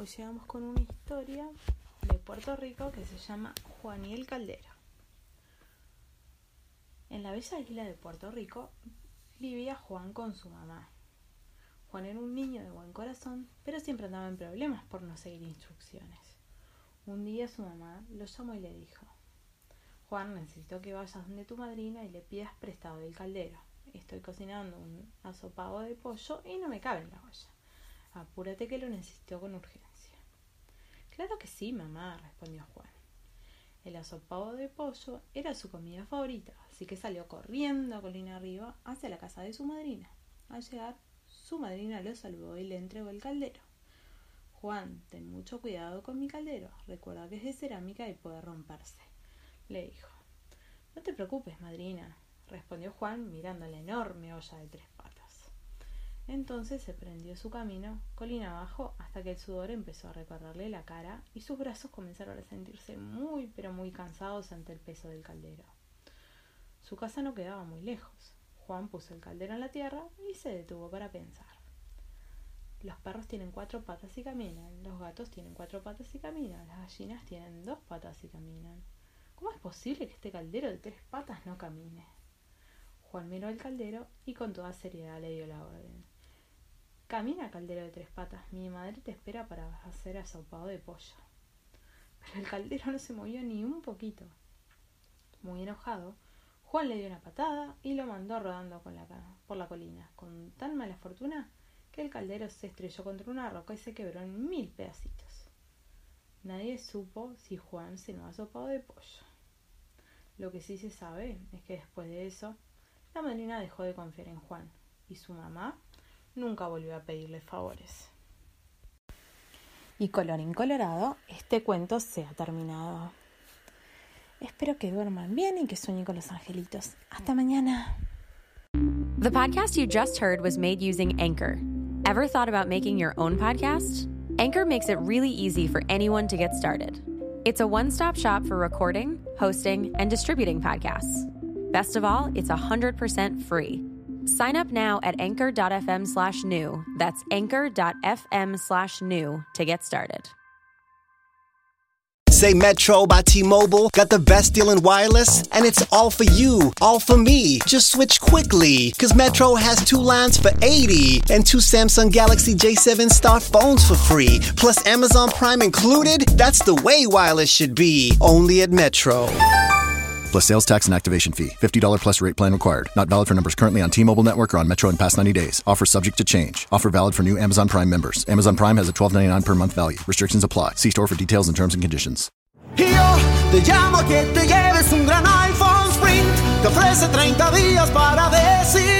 Hoy llegamos con una historia de Puerto Rico que se llama Juaniel Caldero. En la bella isla de Puerto Rico vivía Juan con su mamá. Juan era un niño de buen corazón, pero siempre andaba en problemas por no seguir instrucciones. Un día su mamá lo llamó y le dijo, Juan, necesito que vayas donde tu madrina y le pidas prestado del caldero. Estoy cocinando un asopado de pollo y no me cabe en la olla. Apúrate que lo necesito con urgencia. Claro que sí, mamá, respondió Juan. El asopado de pollo era su comida favorita, así que salió corriendo colina arriba hacia la casa de su madrina. Al llegar, su madrina lo saludó y le entregó el caldero. Juan, ten mucho cuidado con mi caldero. Recuerda que es de cerámica y puede romperse, le dijo. No te preocupes, madrina, respondió Juan mirando la enorme olla de tres. Entonces se prendió su camino, colina abajo, hasta que el sudor empezó a recorrerle la cara y sus brazos comenzaron a sentirse muy pero muy cansados ante el peso del caldero. Su casa no quedaba muy lejos. Juan puso el caldero en la tierra y se detuvo para pensar. Los perros tienen cuatro patas y caminan, los gatos tienen cuatro patas y caminan, las gallinas tienen dos patas y caminan. ¿Cómo es posible que este caldero de tres patas no camine? Juan miró el caldero y con toda seriedad le dio la orden. Camina, caldero de tres patas, mi madre te espera para hacer asopado de pollo. Pero el caldero no se movió ni un poquito. Muy enojado, Juan le dio una patada y lo mandó rodando por la colina, con tan mala fortuna que el caldero se estrelló contra una roca y se quebró en mil pedacitos. Nadie supo si Juan se no asopado de pollo. Lo que sí se sabe es que después de eso, la madrina dejó de confiar en Juan y su mamá nunca volvió a pedirle favores. Y colorín colorado, este cuento se ha terminado. Espero que duerman bien y que sueñen con los angelitos. Hasta mañana. The podcast you just heard was made using Anchor. Ever thought about making your own podcast? Anchor makes it really easy for anyone to get started. It's a one stop shop for recording, hosting, and distributing podcasts. Best of all, it's 100% free. Sign up now at anchor.fm slash new. That's anchor.fm slash new to get started. Say Metro by T Mobile got the best deal in wireless, and it's all for you, all for me. Just switch quickly, because Metro has two lines for 80 and two Samsung Galaxy J7 Star phones for free, plus Amazon Prime included. That's the way wireless should be, only at Metro plus sales tax and activation fee. $50 plus rate plan required. Not valid for numbers currently on T-Mobile network or on Metro in past 90 days. Offer subject to change. Offer valid for new Amazon Prime members. Amazon Prime has a $12.99 per month value. Restrictions apply. See store for details and terms and conditions. Yo te llamo que te lleves un gran iPhone Sprint. Te ofrece 30 días para decidir.